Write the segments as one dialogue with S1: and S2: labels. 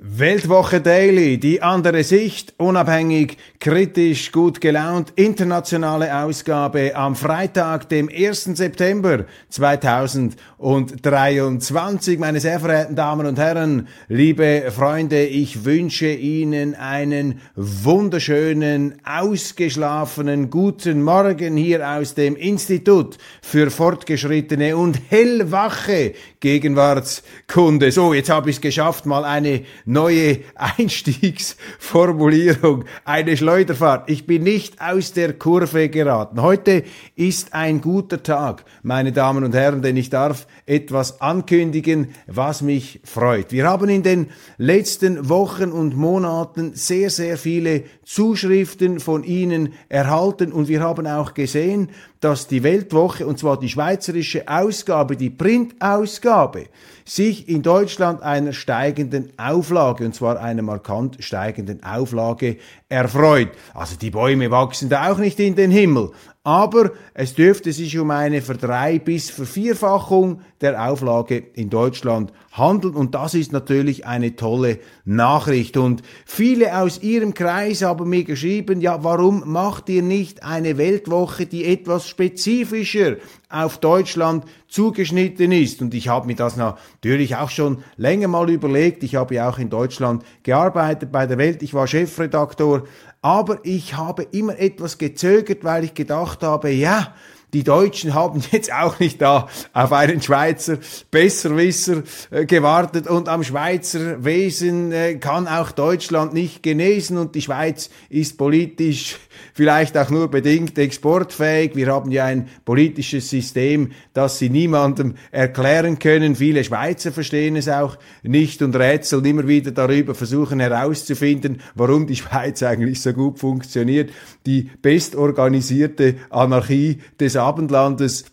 S1: Weltwoche Daily, die andere Sicht, unabhängig, kritisch, gut gelaunt, internationale Ausgabe am Freitag, dem 1. September 2023. Meine sehr verehrten Damen und Herren, liebe Freunde, ich wünsche Ihnen einen wunderschönen, ausgeschlafenen guten Morgen hier aus dem Institut für fortgeschrittene und hellwache Gegenwartskunde. So, jetzt habe ich es geschafft, mal eine neue Einstiegsformulierung, eine Schleuderfahrt. Ich bin nicht aus der Kurve geraten. Heute ist ein guter Tag, meine Damen und Herren, denn ich darf etwas ankündigen, was mich freut. Wir haben in den letzten Wochen und Monaten sehr, sehr viele Zuschriften von Ihnen erhalten und wir haben auch gesehen, dass die Weltwoche, und zwar die schweizerische Ausgabe, die Printausgabe, sich in Deutschland einer steigenden Auflage, und zwar einer markant steigenden Auflage, erfreut. Also die Bäume wachsen da auch nicht in den Himmel, aber es dürfte sich um eine Verdrei- bis Vervierfachung der Auflage in Deutschland handeln und das ist natürlich eine tolle Nachricht. Und viele aus Ihrem Kreis haben mir geschrieben, ja, warum macht ihr nicht eine Weltwoche, die etwas spezifischer auf Deutschland zugeschnitten ist? Und ich habe mir das natürlich auch schon länger mal überlegt. Ich habe ja auch in Deutschland gearbeitet bei der Welt. Ich war Chefredaktor aber ich habe immer etwas gezögert, weil ich gedacht habe, ja, die Deutschen haben jetzt auch nicht da auf einen Schweizer Besserwisser äh, gewartet und am Schweizer Wesen äh, kann auch Deutschland nicht genesen und die Schweiz ist politisch vielleicht auch nur bedingt exportfähig. Wir haben ja ein politisches System, das sie niemandem erklären können. Viele Schweizer verstehen es auch nicht und rätseln immer wieder darüber, versuchen herauszufinden, warum die Schweiz eigentlich so gut funktioniert. Die bestorganisierte Anarchie des Abendlandes.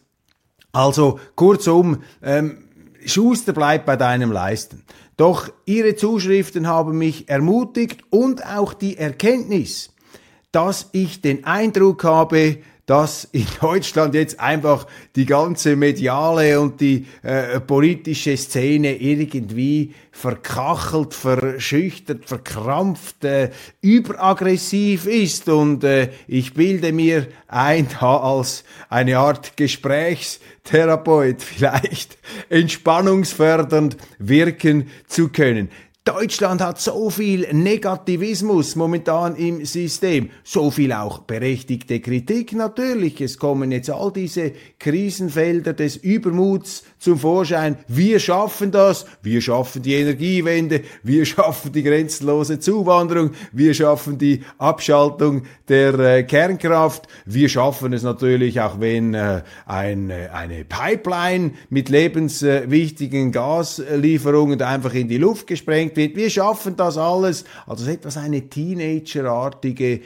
S1: Also kurzum, ähm, Schuster bleibt bei deinem Leisten. Doch Ihre Zuschriften haben mich ermutigt und auch die Erkenntnis, dass ich den Eindruck habe, dass in Deutschland jetzt einfach die ganze mediale und die äh, politische Szene irgendwie verkachelt, verschüchtert, verkrampft, äh, überaggressiv ist. Und äh, ich bilde mir ein, da als eine Art Gesprächstherapeut vielleicht entspannungsfördernd wirken zu können. Deutschland hat so viel Negativismus momentan im System, so viel auch berechtigte Kritik natürlich. Es kommen jetzt all diese Krisenfelder des Übermuts zum Vorschein. Wir schaffen das, wir schaffen die Energiewende, wir schaffen die grenzenlose Zuwanderung, wir schaffen die Abschaltung der äh, Kernkraft, wir schaffen es natürlich auch, wenn äh, ein, äh, eine Pipeline mit lebenswichtigen Gaslieferungen einfach in die Luft gesprengt wird. Wir schaffen das alles. Also etwas eine teenagerartige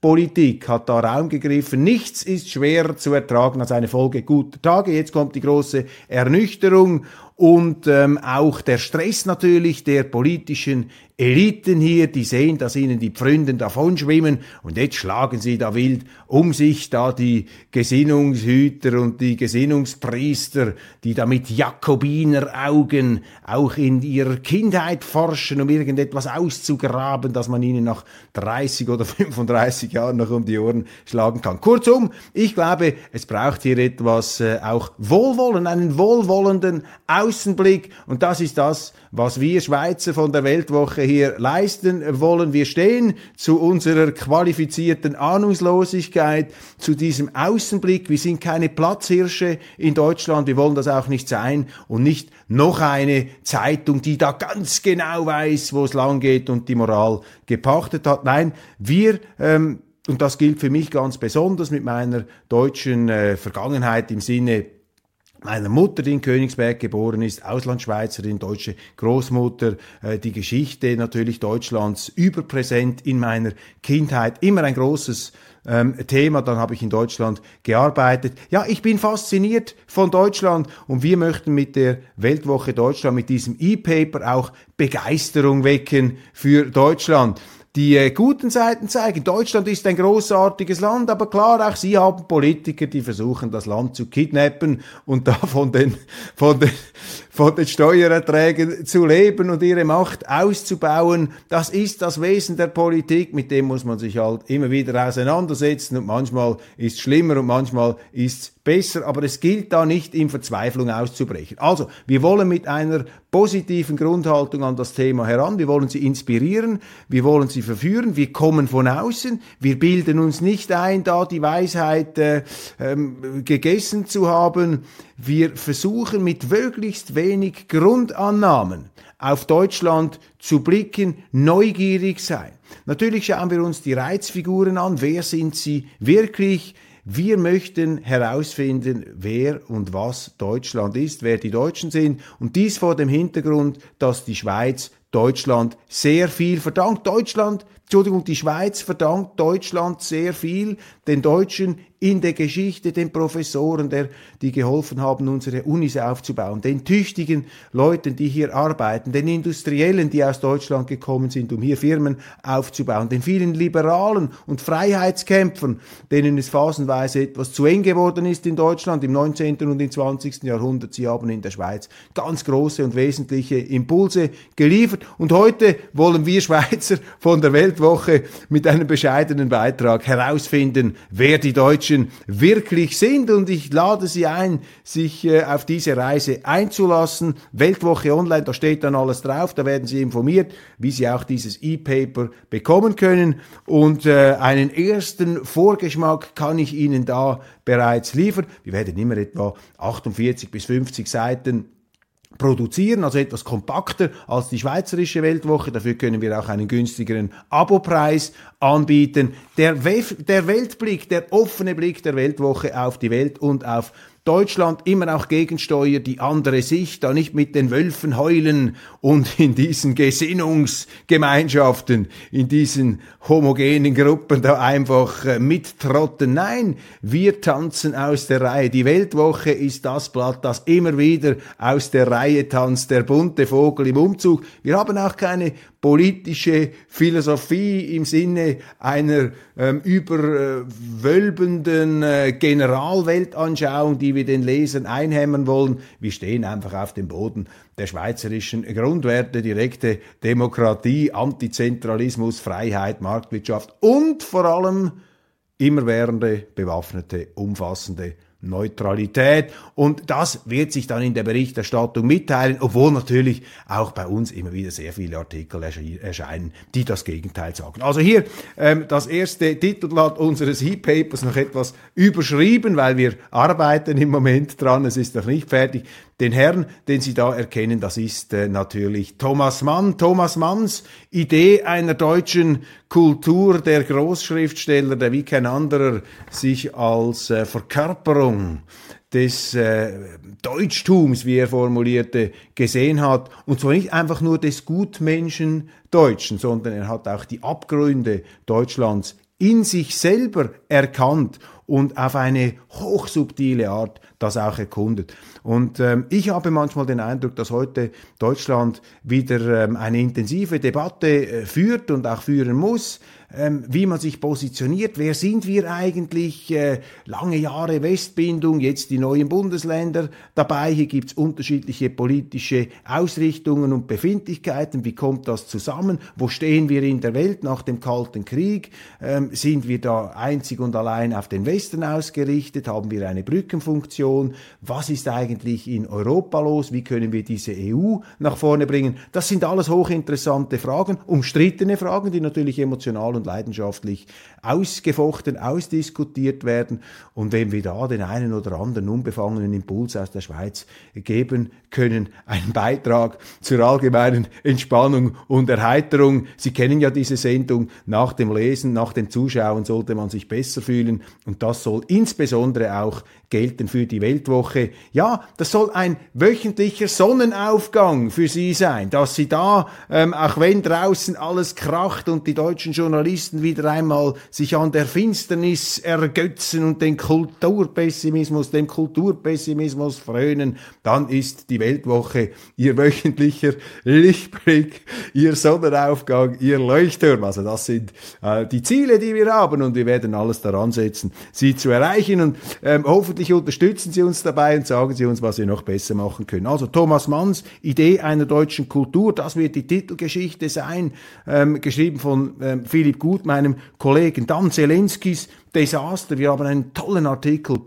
S1: Übermutspolitik hat da Raum gegriffen. Nichts ist schwerer zu ertragen als eine Folge guter Tage. Jetzt kommt die große Ernüchterung und ähm, auch der Stress natürlich der politischen Eliten hier, die sehen, dass ihnen die Pfründen davonschwimmen und jetzt schlagen sie da wild um sich, da die Gesinnungshüter und die Gesinnungspriester, die da mit Jakobineraugen auch in ihrer Kindheit forschen, um irgendetwas auszugraben, dass man ihnen nach 30 oder 35 Jahren noch um die Ohren schlagen kann. Kurzum, ich glaube, es braucht hier etwas äh, auch Wohlwollen, einen wohlwollenden Außenblick und das ist das, was wir Schweizer von der Weltwoche hier leisten wollen. Wir stehen zu unserer qualifizierten Ahnungslosigkeit, zu diesem Außenblick. Wir sind keine Platzhirsche in Deutschland. Wir wollen das auch nicht sein und nicht noch eine Zeitung, die da ganz genau weiß, wo es lang geht und die Moral gepachtet hat. Nein, wir ähm, und das gilt für mich ganz besonders mit meiner deutschen äh, Vergangenheit im Sinne meiner Mutter, die in Königsberg geboren ist, Auslandschweizerin, deutsche Großmutter, äh, die Geschichte natürlich Deutschlands überpräsent in meiner Kindheit, immer ein großes ähm, Thema. Dann habe ich in Deutschland gearbeitet. Ja, ich bin fasziniert von Deutschland und wir möchten mit der Weltwoche Deutschland, mit diesem E-Paper auch Begeisterung wecken für Deutschland die äh, guten Seiten zeigen. Deutschland ist ein großartiges Land, aber klar, auch sie haben Politiker, die versuchen, das Land zu kidnappen und da von den, von den, von den Steuererträgen zu leben und ihre Macht auszubauen. Das ist das Wesen der Politik, mit dem muss man sich halt immer wieder auseinandersetzen und manchmal ist es schlimmer und manchmal ist es besser, aber es gilt da nicht in Verzweiflung auszubrechen. Also, wir wollen mit einer positiven Grundhaltung an das Thema heran, wir wollen sie inspirieren, wir wollen sie verführen, wir kommen von außen, wir bilden uns nicht ein, da die Weisheit äh, ähm, gegessen zu haben, wir versuchen mit möglichst wenig Grundannahmen auf Deutschland zu blicken, neugierig sein. Natürlich schauen wir uns die Reizfiguren an, wer sind sie wirklich, wir möchten herausfinden, wer und was Deutschland ist, wer die Deutschen sind und dies vor dem Hintergrund, dass die Schweiz Deutschland sehr viel verdankt. Deutschland, Entschuldigung, die Schweiz verdankt Deutschland sehr viel, den Deutschen in der Geschichte, den Professoren, der, die geholfen haben, unsere Unis aufzubauen, den tüchtigen Leuten, die hier arbeiten, den Industriellen, die aus Deutschland gekommen sind, um hier Firmen aufzubauen, den vielen Liberalen und Freiheitskämpfern, denen es phasenweise etwas zu eng geworden ist in Deutschland im 19. und im 20. Jahrhundert. Sie haben in der Schweiz ganz große und wesentliche Impulse geliefert. Und heute wollen wir Schweizer von der Weltwoche mit einem bescheidenen Beitrag herausfinden, wer die Deutschen Deutschen wirklich sind. Und ich lade Sie ein, sich äh, auf diese Reise einzulassen. Weltwoche Online, da steht dann alles drauf. Da werden Sie informiert, wie Sie auch dieses E-Paper bekommen können. Und äh, einen ersten Vorgeschmack kann ich Ihnen da bereits liefern. Wir werden immer etwa 48 bis 50 Seiten produzieren, also etwas kompakter als die schweizerische Weltwoche. Dafür können wir auch einen günstigeren Abopreis anbieten. Der, Wef der Weltblick, der offene Blick der Weltwoche auf die Welt und auf Deutschland immer auch gegensteuert, die andere Sicht, da nicht mit den Wölfen heulen und in diesen Gesinnungsgemeinschaften, in diesen homogenen Gruppen da einfach äh, mittrotten. Nein, wir tanzen aus der Reihe. Die Weltwoche ist das Blatt, das immer wieder aus der Reihe tanzt, der bunte Vogel im Umzug. Wir haben auch keine politische Philosophie im Sinne einer ähm, überwölbenden äh, Generalweltanschauung, die wir den Lesern einhämmern wollen. Wir stehen einfach auf dem Boden der schweizerischen Grundwerte, direkte Demokratie, Antizentralismus, Freiheit, Marktwirtschaft und vor allem immerwährende, bewaffnete, umfassende Neutralität. Und das wird sich dann in der Berichterstattung mitteilen, obwohl natürlich auch bei uns immer wieder sehr viele Artikel erscheinen, die das Gegenteil sagen. Also hier ähm, das erste Titelblatt unseres E-Papers noch etwas überschrieben, weil wir arbeiten im Moment dran, es ist noch nicht fertig. Den Herrn, den Sie da erkennen, das ist äh, natürlich Thomas Mann. Thomas Manns Idee einer deutschen Kultur, der Großschriftsteller, der wie kein anderer sich als äh, Verkörperung des äh, Deutschtums, wie er formulierte, gesehen hat. Und zwar nicht einfach nur des Gutmenschen Deutschen, sondern er hat auch die Abgründe Deutschlands in sich selber erkannt und auf eine hochsubtile Art das auch erkundet. Und ähm, ich habe manchmal den Eindruck, dass heute Deutschland wieder ähm, eine intensive Debatte äh, führt und auch führen muss, ähm, wie man sich positioniert. Wer sind wir eigentlich? Äh, lange Jahre Westbindung, jetzt die neuen Bundesländer dabei. Hier gibt's unterschiedliche politische Ausrichtungen und Befindlichkeiten. Wie kommt das zusammen? Wo stehen wir in der Welt nach dem Kalten Krieg? Ähm, sind wir da einzig und allein auf den Westen ausgerichtet? Haben wir eine Brückenfunktion? Was ist eigentlich in Europa los? Wie können wir diese EU nach vorne bringen? Das sind alles hochinteressante Fragen, umstrittene Fragen, die natürlich emotional und leidenschaftlich ausgefochten, ausdiskutiert werden. Und wenn wir da den einen oder anderen unbefangenen Impuls aus der Schweiz geben können, einen Beitrag zur allgemeinen Entspannung und Erheiterung. Sie kennen ja diese Sendung. Nach dem Lesen, nach dem Zuschauen sollte man sich besser fühlen. Und das soll insbesondere auch gelten für die Weltwoche. Ja, das soll ein wöchentlicher Sonnenaufgang für Sie sein, dass Sie da, ähm, auch wenn draußen alles kracht und die deutschen Journalisten wieder einmal sich an der Finsternis ergötzen und den Kulturpessimismus, dem Kulturpessimismus frönen, dann ist die Weltwoche Ihr wöchentlicher Lichtblick, Ihr Sonnenaufgang, Ihr Leuchtturm. Also das sind äh, die Ziele, die wir haben und wir werden alles daran setzen, sie zu erreichen und ähm, hoffentlich unterstützen Sie uns dabei und sagen Sie uns, was wir noch besser machen können. Also Thomas Manns Idee einer deutschen Kultur, das wird die Titelgeschichte sein, ähm, geschrieben von ähm, Philipp Gut, meinem Kollegen. Dann Zelenskis Desaster. Wir haben einen tollen Artikel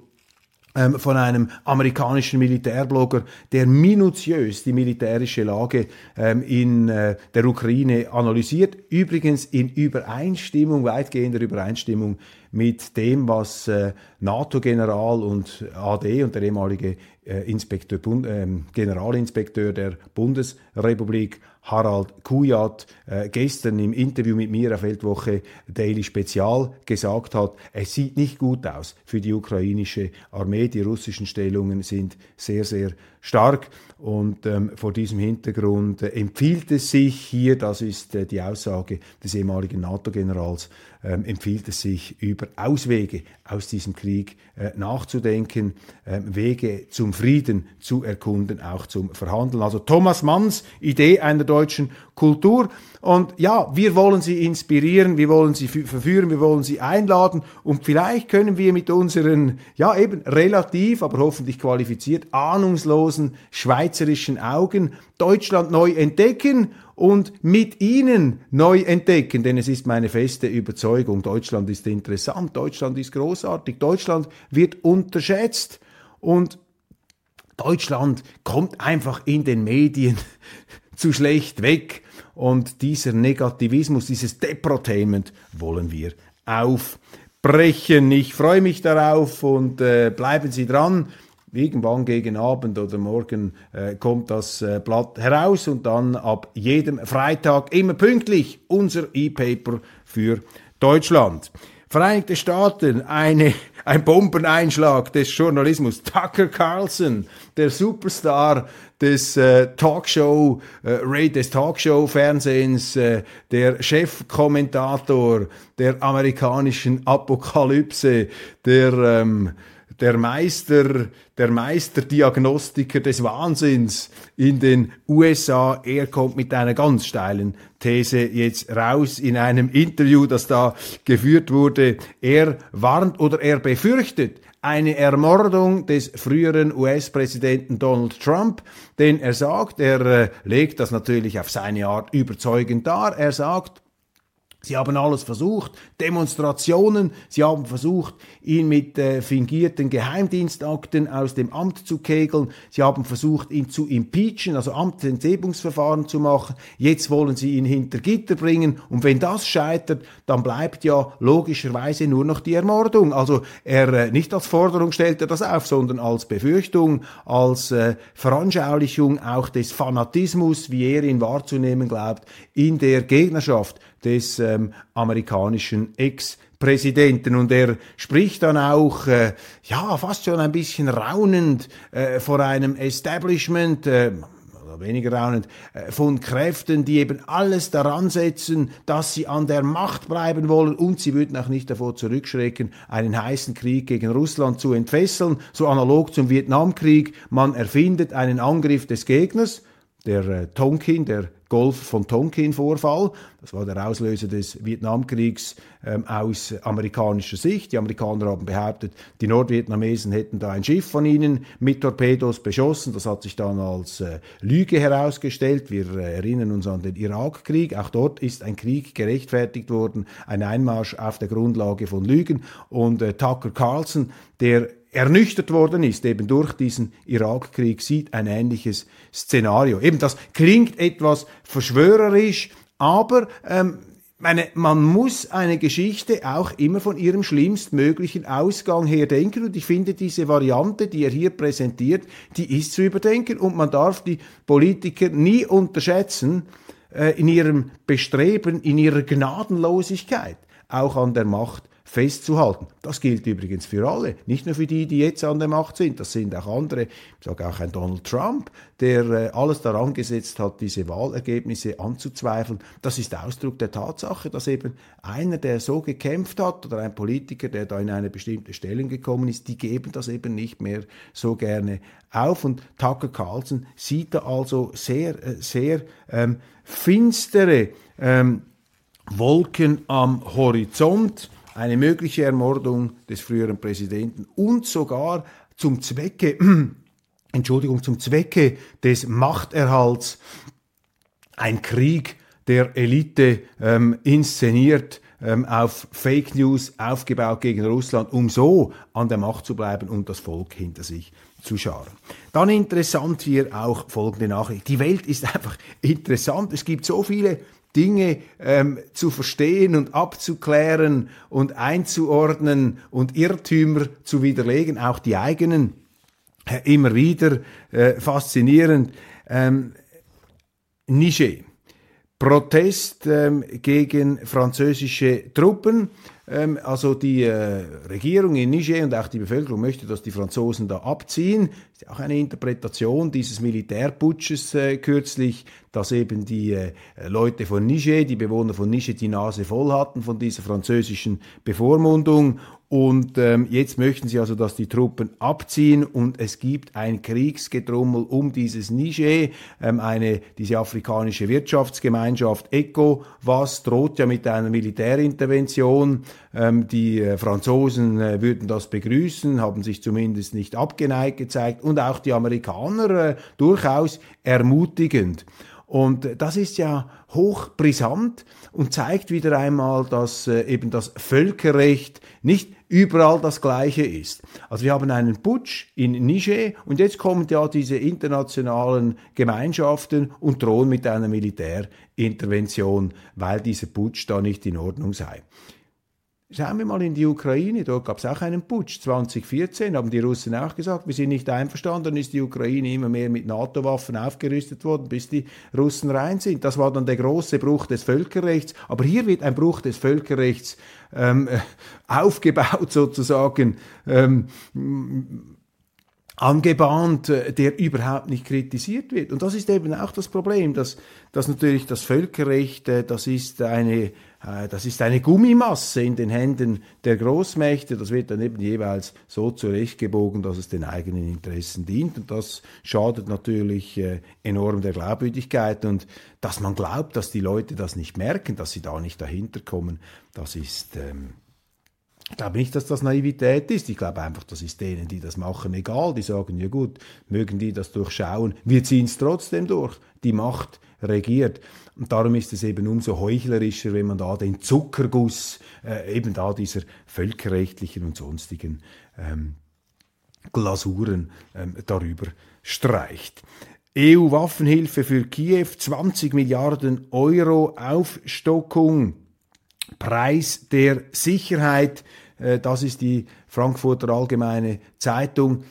S1: ähm, von einem amerikanischen Militärblogger, der minutiös die militärische Lage ähm, in äh, der Ukraine analysiert. Übrigens in Übereinstimmung, weitgehender Übereinstimmung mit dem, was äh, NATO-General und AD und der ehemalige äh, Inspektor, Bund, äh, Generalinspekteur der Bundesrepublik Harald Kujat äh, gestern im Interview mit mir auf Weltwoche Daily Spezial gesagt hat, es sieht nicht gut aus für die ukrainische Armee. Die russischen Stellungen sind sehr, sehr stark. Und ähm, vor diesem Hintergrund äh, empfiehlt es sich hier, das ist äh, die Aussage des ehemaligen NATO-Generals, ähm, empfiehlt es sich, über Auswege aus diesem Krieg äh, nachzudenken, äh, Wege zum Frieden zu erkunden, auch zum Verhandeln. Also Thomas Manns Idee einer deutschen Kultur. Und ja, wir wollen sie inspirieren, wir wollen sie verführen, wir wollen sie einladen. Und vielleicht können wir mit unseren, ja eben relativ, aber hoffentlich qualifiziert, ahnungslosen schweizerischen Augen Deutschland neu entdecken und mit ihnen neu entdecken, denn es ist meine feste Überzeugung, Deutschland ist interessant, Deutschland ist großartig, Deutschland wird unterschätzt. Und Deutschland kommt einfach in den Medien zu schlecht weg. Und dieser Negativismus, dieses Deprotainment wollen wir aufbrechen. Ich freue mich darauf und äh, bleiben Sie dran. Irgendwann gegen Abend oder morgen äh, kommt das äh, Blatt heraus und dann ab jedem Freitag immer pünktlich unser E-Paper für Deutschland. Vereinigte Staaten, eine, ein Bombeneinschlag des Journalismus. Tucker Carlson, der Superstar des äh, Talkshow, äh, des Talkshow-Fernsehens, äh, der Chefkommentator der amerikanischen Apokalypse, der ähm, der Meister, der Meisterdiagnostiker des Wahnsinns in den USA. Er kommt mit einer ganz steilen These jetzt raus in einem Interview, das da geführt wurde. Er warnt oder er befürchtet eine Ermordung des früheren US-Präsidenten Donald Trump, denn er sagt, er äh, legt das natürlich auf seine Art überzeugend dar. Er sagt, Sie haben alles versucht, Demonstrationen, sie haben versucht, ihn mit äh, fingierten Geheimdienstakten aus dem Amt zu kegeln, sie haben versucht, ihn zu impeachen, also Amtsenthebungsverfahren zu machen, jetzt wollen sie ihn hinter Gitter bringen. Und wenn das scheitert, dann bleibt ja logischerweise nur noch die Ermordung. Also er äh, nicht als Forderung stellt er das auf, sondern als Befürchtung, als äh, Veranschaulichung auch des Fanatismus, wie er ihn wahrzunehmen glaubt, in der Gegnerschaft des ähm, amerikanischen Ex-Präsidenten. Und er spricht dann auch, äh, ja, fast schon ein bisschen raunend äh, vor einem Establishment, äh, weniger raunend, äh, von Kräften, die eben alles daran setzen, dass sie an der Macht bleiben wollen und sie würden auch nicht davor zurückschrecken, einen heißen Krieg gegen Russland zu entfesseln, so analog zum Vietnamkrieg. Man erfindet einen Angriff des Gegners, der äh, Tonkin, der Golf von Tonkin-Vorfall. Das war der Auslöser des Vietnamkriegs ähm, aus amerikanischer Sicht. Die Amerikaner haben behauptet, die Nordvietnamesen hätten da ein Schiff von ihnen mit Torpedos beschossen. Das hat sich dann als äh, Lüge herausgestellt. Wir äh, erinnern uns an den Irakkrieg. Auch dort ist ein Krieg gerechtfertigt worden, ein Einmarsch auf der Grundlage von Lügen. Und äh, Tucker Carlson, der ernüchtert worden ist, eben durch diesen Irakkrieg, sieht ein ähnliches Szenario. Eben das klingt etwas verschwörerisch, aber ähm, meine, man muss eine Geschichte auch immer von ihrem schlimmstmöglichen Ausgang her denken und ich finde diese Variante, die er hier präsentiert, die ist zu überdenken und man darf die Politiker nie unterschätzen äh, in ihrem Bestreben, in ihrer Gnadenlosigkeit auch an der Macht festzuhalten. Das gilt übrigens für alle, nicht nur für die, die jetzt an der Macht sind, das sind auch andere, ich sage auch ein Donald Trump, der äh, alles daran gesetzt hat, diese Wahlergebnisse anzuzweifeln. Das ist Ausdruck der Tatsache, dass eben einer, der so gekämpft hat oder ein Politiker, der da in eine bestimmte Stellung gekommen ist, die geben das eben nicht mehr so gerne auf. Und Tucker Carlson sieht da also sehr, äh, sehr ähm, finstere ähm, Wolken am Horizont eine mögliche Ermordung des früheren Präsidenten und sogar zum Zwecke, Entschuldigung, zum Zwecke des Machterhalts ein Krieg der Elite ähm, inszeniert, ähm, auf Fake News aufgebaut gegen Russland, um so an der Macht zu bleiben und das Volk hinter sich zu scharen. Dann interessant hier auch folgende Nachricht. Die Welt ist einfach interessant. Es gibt so viele Dinge ähm, zu verstehen und abzuklären und einzuordnen und Irrtümer zu widerlegen, auch die eigenen, äh, immer wieder äh, faszinierend. Ähm, Niger. Protest ähm, gegen französische Truppen. Ähm, also die äh, Regierung in Niger und auch die Bevölkerung möchte, dass die Franzosen da abziehen. Das ist auch eine Interpretation dieses Militärputsches äh, kürzlich dass eben die äh, Leute von Niger, die Bewohner von Niger, die Nase voll hatten von dieser französischen Bevormundung. Und ähm, jetzt möchten sie also, dass die Truppen abziehen und es gibt ein Kriegsgedrummel um dieses Niger, ähm, eine, diese afrikanische Wirtschaftsgemeinschaft ECO, was droht ja mit einer Militärintervention. Ähm, die äh, Franzosen äh, würden das begrüßen, haben sich zumindest nicht abgeneigt gezeigt und auch die Amerikaner äh, durchaus ermutigend. Und das ist ja hochbrisant und zeigt wieder einmal, dass äh, eben das Völkerrecht nicht überall das gleiche ist. Also wir haben einen Putsch in Niger und jetzt kommen ja diese internationalen Gemeinschaften und drohen mit einer Militärintervention, weil dieser Putsch da nicht in Ordnung sei. Schauen wir mal in die Ukraine, dort gab es auch einen Putsch. 2014 haben die Russen auch gesagt, wir sind nicht einverstanden, ist die Ukraine immer mehr mit NATO-Waffen aufgerüstet worden, bis die Russen rein sind. Das war dann der große Bruch des Völkerrechts. Aber hier wird ein Bruch des Völkerrechts ähm, aufgebaut sozusagen. Ähm, angebahnt, äh, der überhaupt nicht kritisiert wird. Und das ist eben auch das Problem, dass, dass natürlich das Völkerrecht, äh, das ist eine äh, das ist eine Gummimasse in den Händen der Großmächte. Das wird dann eben jeweils so zurechtgebogen, dass es den eigenen Interessen dient. Und das schadet natürlich äh, enorm der Glaubwürdigkeit. Und dass man glaubt, dass die Leute das nicht merken, dass sie da nicht dahinter kommen, das ist. Ähm, ich glaube nicht, dass das Naivität ist. Ich glaube einfach, das ist denen, die das machen, egal. Die sagen, ja gut, mögen die das durchschauen. Wir ziehen es trotzdem durch. Die Macht regiert. Und darum ist es eben umso heuchlerischer, wenn man da den Zuckerguss äh, eben da dieser völkerrechtlichen und sonstigen ähm, Glasuren ähm, darüber streicht. EU-Waffenhilfe für Kiew, 20 Milliarden Euro Aufstockung, Preis der Sicherheit, äh, das ist die Frankfurter Allgemeine Zeitung.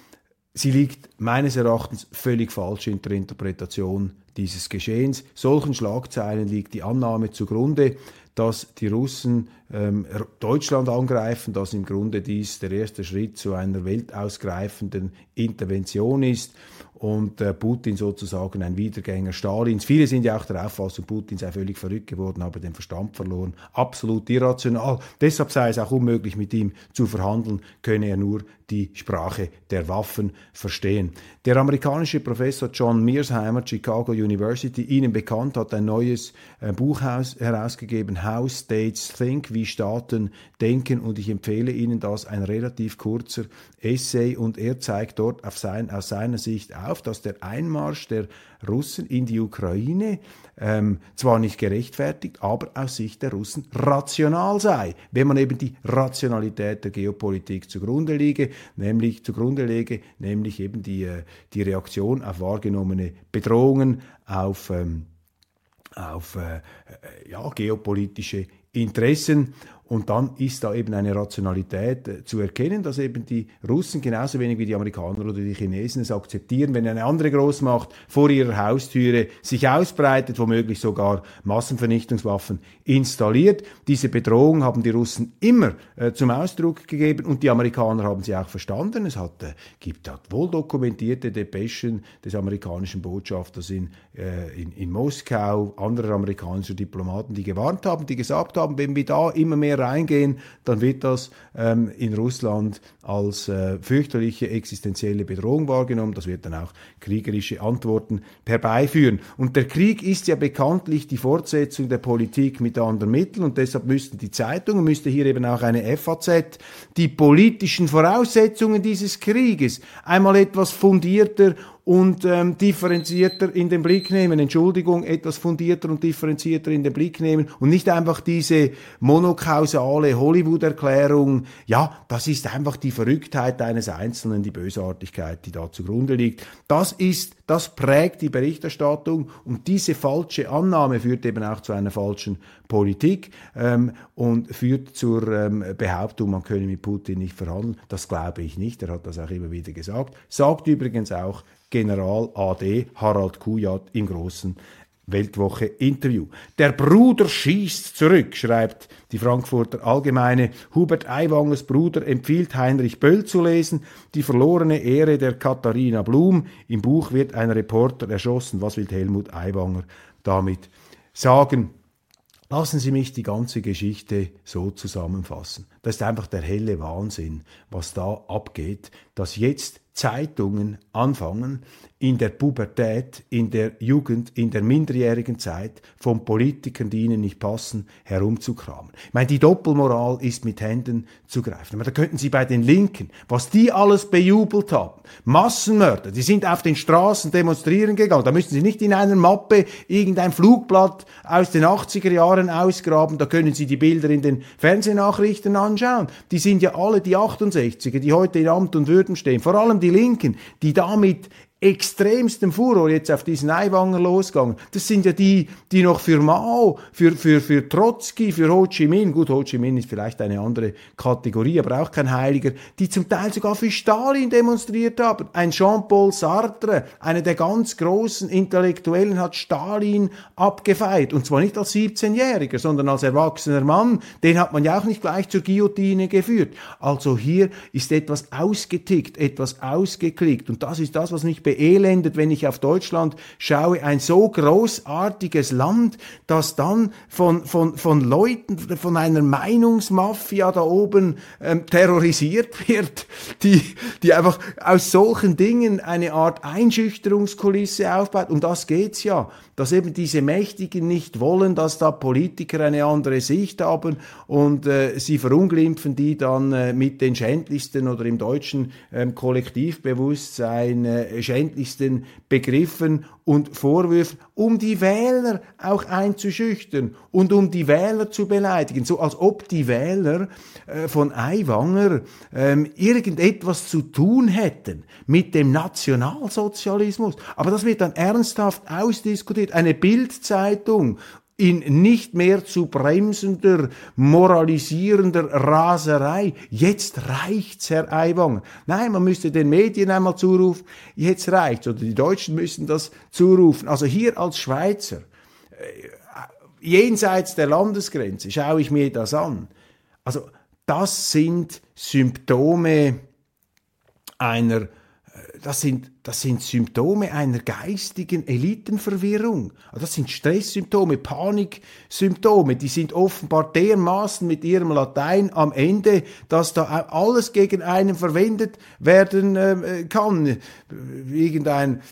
S1: Sie liegt meines Erachtens völlig falsch in der Interpretation dieses Geschehens. Solchen Schlagzeilen liegt die Annahme zugrunde, dass die Russen ähm, Deutschland angreifen, dass im Grunde dies der erste Schritt zu einer weltausgreifenden Intervention ist und äh, Putin sozusagen ein Wiedergänger Stalins. Viele sind ja auch der Auffassung, Putin sei völlig verrückt geworden, habe den Verstand verloren. Absolut irrational. Deshalb sei es auch unmöglich, mit ihm zu verhandeln, könne er nur die Sprache der Waffen verstehen. Der amerikanische Professor John Mearsheimer, Chicago University, Ihnen bekannt, hat ein neues äh, Buch herausgegeben, How States Think, wie Staaten denken, und ich empfehle Ihnen das, ein relativ kurzer Essay, und er zeigt dort sein, aus seiner Sicht auf, dass der Einmarsch der Russen in die Ukraine ähm, zwar nicht gerechtfertigt, aber aus Sicht der Russen rational sei, wenn man eben die Rationalität der Geopolitik zugrunde liege, nämlich zugrunde lege, nämlich eben die, äh, die Reaktion auf wahrgenommene Bedrohungen, auf ähm, auf äh, äh ja, geopolitische Interessen. Und dann ist da eben eine Rationalität äh, zu erkennen, dass eben die Russen genauso wenig wie die Amerikaner oder die Chinesen es akzeptieren, wenn eine andere Großmacht vor ihrer Haustüre sich ausbreitet, womöglich sogar Massenvernichtungswaffen installiert. Diese Bedrohung haben die Russen immer äh, zum Ausdruck gegeben und die Amerikaner haben sie auch verstanden. Es hat, äh, gibt hat wohl dokumentierte Depeschen des amerikanischen Botschafters in, äh, in, in Moskau, anderer amerikanischer Diplomaten, die gewarnt haben, die gesagt haben, wenn wir da immer mehr reingehen, dann wird das ähm, in Russland als äh, fürchterliche existenzielle Bedrohung wahrgenommen. Das wird dann auch kriegerische Antworten herbeiführen. Und der Krieg ist ja bekanntlich die Fortsetzung der Politik mit anderen Mitteln und deshalb müssten die Zeitungen, müsste hier eben auch eine FAZ, die politischen Voraussetzungen dieses Krieges einmal etwas fundierter und ähm, differenzierter in den Blick nehmen, Entschuldigung, etwas fundierter und differenzierter in den Blick nehmen und nicht einfach diese monokausale Hollywood-Erklärung, ja, das ist einfach die Verrücktheit eines Einzelnen, die Bösartigkeit, die da zugrunde liegt. Das ist, das prägt die Berichterstattung und diese falsche Annahme führt eben auch zu einer falschen Politik ähm, und führt zur ähm, Behauptung, man könne mit Putin nicht verhandeln. Das glaube ich nicht, er hat das auch immer wieder gesagt. Sagt übrigens auch General AD Harald Kujat im großen Weltwoche Interview. Der Bruder schießt zurück, schreibt die Frankfurter Allgemeine. Hubert Aiwangers Bruder empfiehlt Heinrich Böll zu lesen. Die verlorene Ehre der Katharina Blum. Im Buch wird ein Reporter erschossen. Was will Helmut Aiwanger damit sagen? Lassen Sie mich die ganze Geschichte so zusammenfassen. Das ist einfach der helle Wahnsinn, was da abgeht, dass jetzt Zeitungen anfangen, in der Pubertät, in der Jugend, in der minderjährigen Zeit von Politikern, die ihnen nicht passen, herumzukramen. Ich meine, die Doppelmoral ist mit Händen zu greifen. Aber da könnten Sie bei den Linken, was die alles bejubelt haben, Massenmörder, die sind auf den Straßen demonstrieren gegangen, da müssen Sie nicht in einer Mappe irgendein Flugblatt aus den 80er Jahren ausgraben, da können Sie die Bilder in den Fernsehnachrichten anschauen. Die sind ja alle die 68er, die heute in Amt und Würden stehen, vor allem die Linken, die damit extremstem Furor jetzt auf diesen Eiwanger losgegangen. Das sind ja die, die noch für Mao, für, für, für Trotzki, für Ho Chi Minh, gut, Ho Chi Minh ist vielleicht eine andere Kategorie, aber auch kein Heiliger, die zum Teil sogar für Stalin demonstriert haben. Ein Jean-Paul Sartre, einer der ganz großen Intellektuellen, hat Stalin abgefeiert. Und zwar nicht als 17-Jähriger, sondern als erwachsener Mann. Den hat man ja auch nicht gleich zur Guillotine geführt. Also hier ist etwas ausgetickt, etwas ausgeklickt. Und das ist das, was mich beelendet, wenn ich auf Deutschland schaue, ein so großartiges Land, das dann von, von, von Leuten, von einer Meinungsmafia da oben ähm, terrorisiert wird, die, die einfach aus solchen Dingen eine Art Einschüchterungskulisse aufbaut. Um das geht's ja dass eben diese Mächtigen nicht wollen, dass da Politiker eine andere Sicht haben und äh, sie verunglimpfen die dann äh, mit den schändlichsten oder im deutschen ähm, Kollektivbewusstsein äh, schändlichsten Begriffen und Vorwürfen, um die Wähler auch einzuschüchtern und um die Wähler zu beleidigen, so als ob die Wähler äh, von Aiwanger ähm, irgendetwas zu tun hätten mit dem Nationalsozialismus. Aber das wird dann ernsthaft ausdiskutiert. Eine Bildzeitung in nicht mehr zu bremsender, moralisierender Raserei. Jetzt reicht's, Herr Aiwanger. Nein, man müsste den Medien einmal zurufen, jetzt reicht's. Oder die Deutschen müssen das zurufen. Also hier als Schweizer, äh, jenseits der Landesgrenze, schaue ich mir das an. Also das sind Symptome einer das sind, das sind Symptome einer geistigen Elitenverwirrung. Das sind Stresssymptome, Paniksymptome. Die sind offenbar dermaßen mit ihrem Latein am Ende, dass da alles gegen einen verwendet werden äh, kann. Irgendein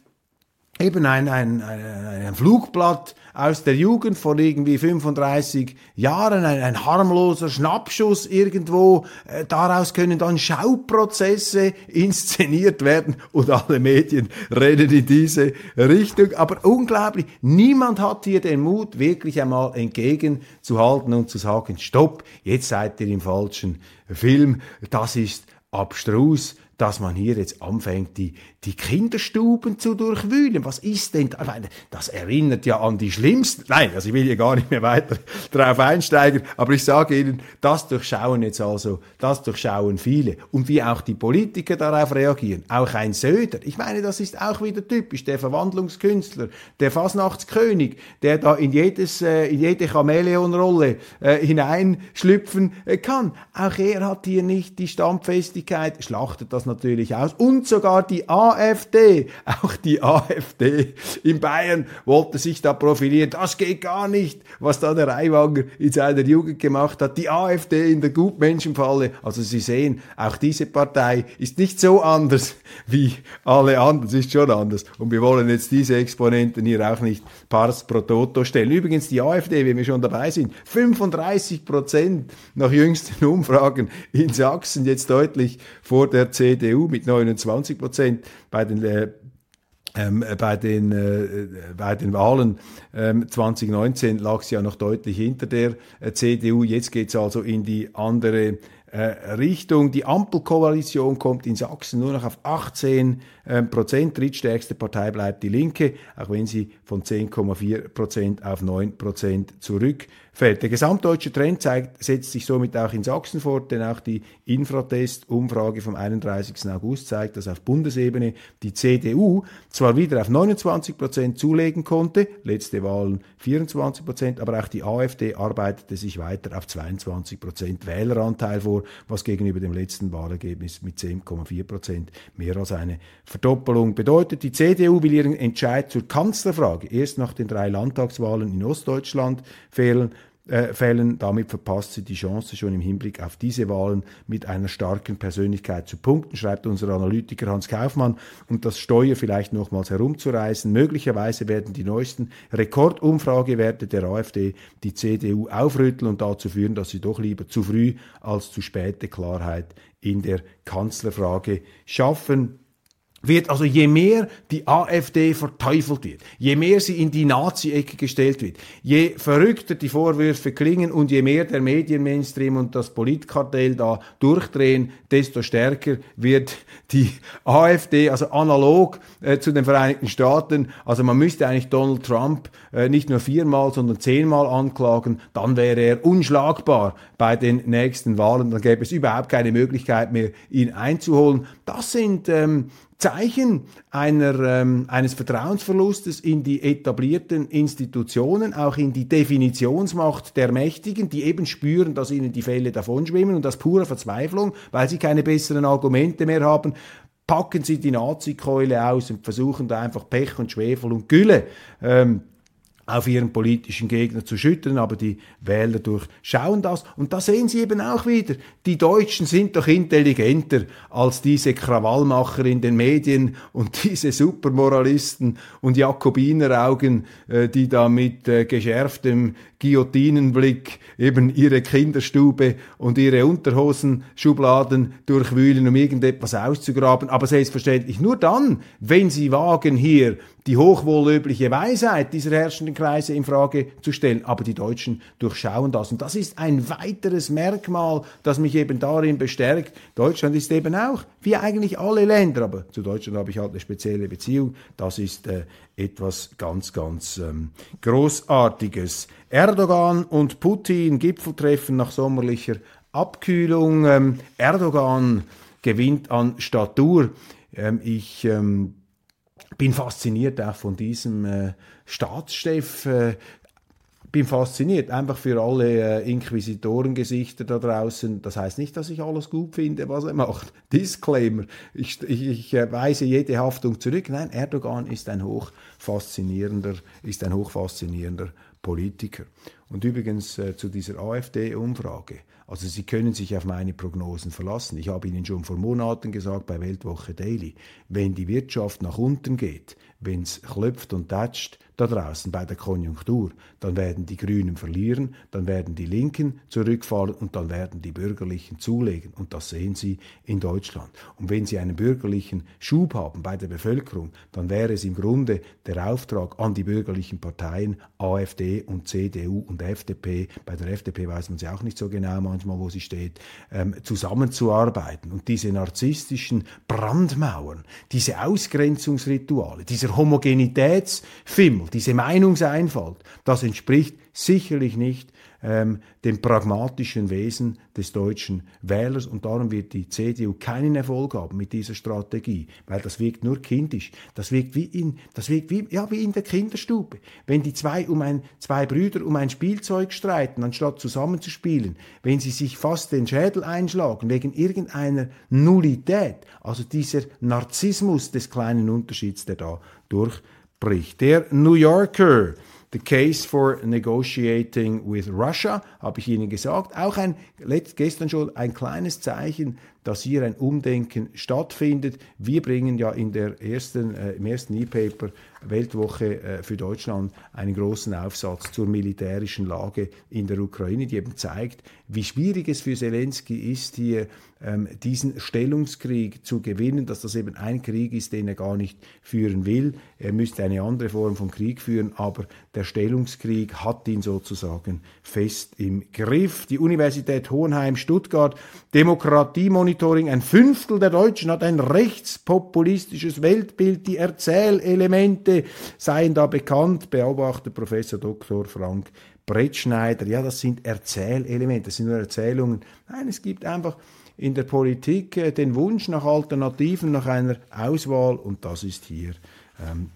S1: eben ein, ein, ein, ein Flugblatt aus der Jugend von irgendwie 35 Jahren, ein, ein harmloser Schnappschuss irgendwo. Äh, daraus können dann Schauprozesse inszeniert werden und alle Medien rennen in diese Richtung. Aber unglaublich, niemand hat hier den Mut, wirklich einmal entgegenzuhalten und zu sagen, stopp, jetzt seid ihr im falschen Film, das ist abstrus, dass man hier jetzt anfängt, die, die Kinderstuben zu durchwühlen. Was ist denn, da? das erinnert ja an die schlimmsten, nein, also ich will hier gar nicht mehr weiter darauf einsteigen, aber ich sage Ihnen, das durchschauen jetzt also, das durchschauen viele. Und wie auch die Politiker darauf reagieren, auch ein Söder, ich meine, das ist auch wieder typisch, der Verwandlungskünstler, der Fasnachtskönig, der da in jedes, äh, in jede Chamäleonrolle äh, hineinschlüpfen äh, kann. Auch er hat hier nicht die Standfestigkeit, schlachtet das natürlich aus. Und sogar die AfD, auch die AfD in Bayern wollte sich da profilieren. Das geht gar nicht, was da der Aiwanger in seiner Jugend gemacht hat. Die AfD in der Gutmenschenfalle. Also Sie sehen, auch diese Partei ist nicht so anders wie alle anderen. Es ist schon anders. Und wir wollen jetzt diese Exponenten hier auch nicht pars pro toto stellen. Übrigens die AfD, wenn wir schon dabei sind, 35 Prozent nach jüngsten Umfragen in Sachsen jetzt deutlich vor der CDU mit 29 Prozent bei den äh, ähm, bei, den, äh, bei den Wahlen ähm, 2019 lag sie ja noch deutlich hinter der äh, CDU. Jetzt geht es also in die andere äh, Richtung. Die Ampelkoalition kommt in Sachsen nur noch auf 18 äh, Prozent. Drittstärkste Partei bleibt die Linke, auch wenn sie von 10,4 Prozent auf 9 Prozent zurückfällt. Der gesamtdeutsche Trend zeigt, setzt sich somit auch in Sachsen fort, denn auch die Infratest-Umfrage vom 31. August zeigt, dass auf Bundesebene die CDU zwar wieder auf 29 Prozent zulegen konnte, letzte Wahlen 24 Prozent, aber auch die AfD arbeitete sich weiter auf 22 Prozent Wähleranteil vor, was gegenüber dem letzten Wahlergebnis mit 10,4 Prozent mehr als eine Verdoppelung bedeutet. Die CDU will ihren Entscheid zur Kanzlerfrage erst nach den drei Landtagswahlen in Ostdeutschland fehlen, äh, fällen. Damit verpasst sie die Chance schon im Hinblick auf diese Wahlen mit einer starken Persönlichkeit zu punkten, schreibt unser Analytiker Hans Kaufmann, und das Steuer vielleicht nochmals herumzureißen. Möglicherweise werden die neuesten Rekordumfragewerte der AfD die CDU aufrütteln und dazu führen, dass sie doch lieber zu früh als zu späte Klarheit in der Kanzlerfrage schaffen wird also je mehr die AfD verteufelt wird, je mehr sie in die Nazi-Ecke gestellt wird, je verrückter die Vorwürfe klingen und je mehr der Medienmainstream und das Politkartell da durchdrehen, desto stärker wird die AfD, also analog äh, zu den Vereinigten Staaten, also man müsste eigentlich Donald Trump äh, nicht nur viermal, sondern zehnmal anklagen, dann wäre er unschlagbar bei den nächsten Wahlen, dann gäbe es überhaupt keine Möglichkeit mehr, ihn einzuholen. Das sind ähm, Zeichen einer, ähm, eines Vertrauensverlustes in die etablierten Institutionen, auch in die Definitionsmacht der Mächtigen, die eben spüren, dass ihnen die Fälle davonschwimmen und aus purer Verzweiflung, weil sie keine besseren Argumente mehr haben, packen sie die Nazikeule aus und versuchen da einfach Pech und Schwefel und Gülle ähm, auf ihren politischen Gegner zu schütten, aber die Wähler durchschauen das. Und da sehen Sie eben auch wieder, die Deutschen sind doch intelligenter als diese Krawallmacher in den Medien und diese Supermoralisten und Jakobineraugen, äh, die da mit äh, geschärftem Guillotinenblick eben ihre Kinderstube und ihre Unterhosenschubladen durchwühlen, um irgendetwas auszugraben. Aber selbstverständlich nur dann, wenn sie wagen, hier die hochwohllöbliche Weisheit dieser herrschenden Kreise in Frage zu stellen. Aber die Deutschen durchschauen das. Und das ist ein weiteres Merkmal, das mich eben darin bestärkt. Deutschland ist eben auch, wie eigentlich alle Länder, aber zu Deutschland habe ich halt eine spezielle Beziehung. Das ist äh, etwas ganz, ganz ähm, Großartiges. Erdogan und Putin Gipfeltreffen nach sommerlicher Abkühlung. Ähm, Erdogan gewinnt an Statur. Ähm, ich ähm, bin fasziniert auch von diesem äh, Staatschef. Äh, bin fasziniert, einfach für alle äh, Inquisitorengesichter da draußen. Das heißt nicht, dass ich alles gut finde, was er macht. Disclaimer. Ich, ich, ich äh, weise jede Haftung zurück. Nein, Erdogan ist ein hochfaszinierender, ist ein hochfaszinierender Politiker. Und übrigens äh, zu dieser AfD-Umfrage. Also Sie können sich auf meine Prognosen verlassen. Ich habe Ihnen schon vor Monaten gesagt bei Weltwoche Daily, wenn die Wirtschaft nach unten geht, wenn es klopft und tätscht da draußen bei der Konjunktur, dann werden die Grünen verlieren, dann werden die Linken zurückfallen und dann werden die Bürgerlichen zulegen. Und das sehen Sie in Deutschland. Und wenn Sie einen bürgerlichen Schub haben bei der Bevölkerung, dann wäre es im Grunde der Auftrag an die bürgerlichen Parteien AfD und CDU und FDP, bei der FDP weiß man sie auch nicht so genau manchmal, wo sie steht, ähm, zusammenzuarbeiten. Und diese narzisstischen Brandmauern, diese Ausgrenzungsrituale, dieser Homogenitätsfimmel, diese Meinungseinfalt, das entspricht sicherlich nicht ähm, dem pragmatischen Wesen des deutschen Wählers und darum wird die CDU keinen Erfolg haben mit dieser Strategie, weil das wirkt nur kindisch. Das wirkt wie in, das wirkt wie, ja, wie in der Kinderstube. Wenn die zwei, um ein, zwei Brüder um ein Spielzeug streiten, anstatt zusammenzuspielen, wenn sie sich fast den Schädel einschlagen wegen irgendeiner Nullität, also dieser Narzissmus des kleinen Unterschieds, der da durchbricht. Der New Yorker The Case for Negotiating with Russia, habe ich Ihnen gesagt. Auch ein, gestern schon ein kleines Zeichen dass hier ein Umdenken stattfindet. Wir bringen ja in der ersten, äh, im ersten E-Paper Weltwoche äh, für Deutschland einen großen Aufsatz zur militärischen Lage in der Ukraine, die eben zeigt, wie schwierig es für Zelensky ist, hier ähm, diesen Stellungskrieg zu gewinnen, dass das eben ein Krieg ist, den er gar nicht führen will. Er müsste eine andere Form von Krieg führen, aber der Stellungskrieg hat ihn sozusagen fest im Griff. Die Universität Hohenheim Stuttgart Demokratiemonitoring, ein Fünftel der Deutschen hat ein rechtspopulistisches Weltbild, die Erzählelemente seien da bekannt, beobachtet Professor Dr. Frank Brettschneider. Ja, das sind Erzählelemente, das sind nur Erzählungen. Nein, es gibt einfach in der Politik äh, den Wunsch nach Alternativen, nach einer Auswahl und das ist hier ähm,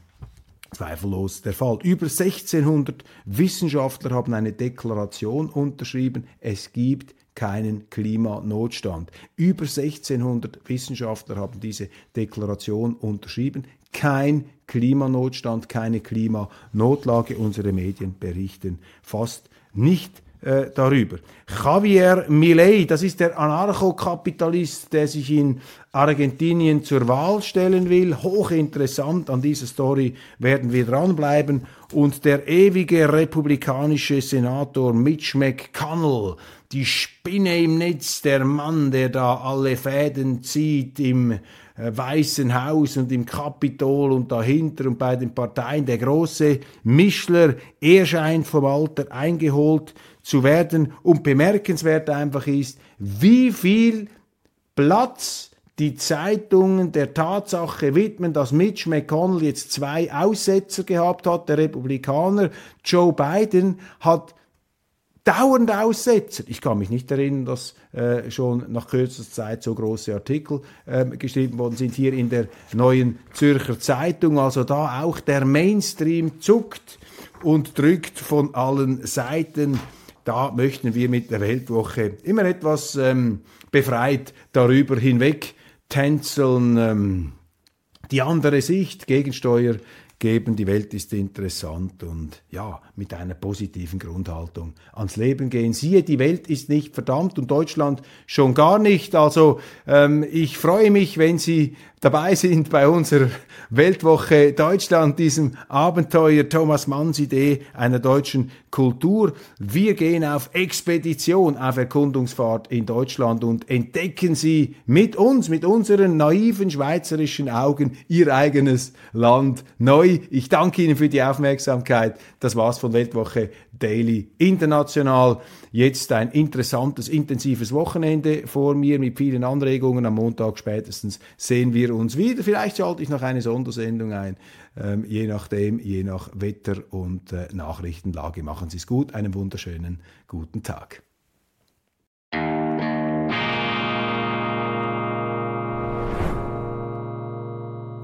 S1: zweifellos der Fall. Über 1600 Wissenschaftler haben eine Deklaration unterschrieben. Es gibt keinen Klimanotstand. Über 1600 Wissenschaftler haben diese Deklaration unterschrieben. Kein Klimanotstand, keine Klimanotlage. Unsere Medien berichten fast nicht äh, darüber. Javier Milei, das ist der Anarchokapitalist, der sich in Argentinien zur Wahl stellen will. Hochinteressant, an dieser Story werden wir dranbleiben. Und der ewige republikanische Senator Mitch McConnell, die Spinne im Netz, der Mann, der da alle Fäden zieht im Weißen Haus und im Kapitol und dahinter und bei den Parteien, der große Mischler, er scheint vom Alter eingeholt zu werden. Und bemerkenswert einfach ist, wie viel Platz die Zeitungen der Tatsache widmen, dass Mitch McConnell jetzt zwei Aussetzer gehabt hat, der Republikaner. Joe Biden hat dauernd Aussetzer. Ich kann mich nicht erinnern, dass äh, schon nach kürzester Zeit so große Artikel äh, geschrieben worden sind hier in der neuen Zürcher Zeitung. Also da auch der Mainstream zuckt und drückt von allen Seiten. Da möchten wir mit der Weltwoche immer etwas ähm, befreit darüber hinweg tänzeln. Ähm, die andere Sicht, Gegensteuer geben, die Welt ist interessant und ja, mit einer positiven Grundhaltung ans Leben gehen. Siehe, die Welt ist nicht verdammt und Deutschland schon gar nicht. Also ähm, ich freue mich, wenn Sie dabei sind bei unserer Weltwoche Deutschland, diesem Abenteuer Thomas Manns Idee einer deutschen Kultur. Wir gehen auf Expedition, auf Erkundungsfahrt in Deutschland und entdecken Sie mit uns, mit unseren naiven schweizerischen Augen Ihr eigenes Land neu. Ich danke Ihnen für die Aufmerksamkeit. Das war's von Weltwoche Daily International. Jetzt ein interessantes, intensives Wochenende vor mir mit vielen Anregungen. Am Montag spätestens sehen wir uns wieder. Vielleicht schalte ich noch eine Sondersendung ein, ähm, je nachdem, je nach Wetter und äh, Nachrichtenlage. Machen Sie es gut. Einen wunderschönen guten Tag.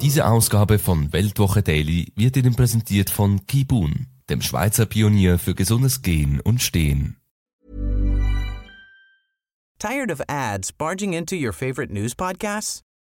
S2: Diese Ausgabe von Weltwoche Daily wird Ihnen präsentiert von Kibun, dem Schweizer Pionier für gesundes Gehen und Stehen.
S3: Tired of ads barging into your favorite news podcasts?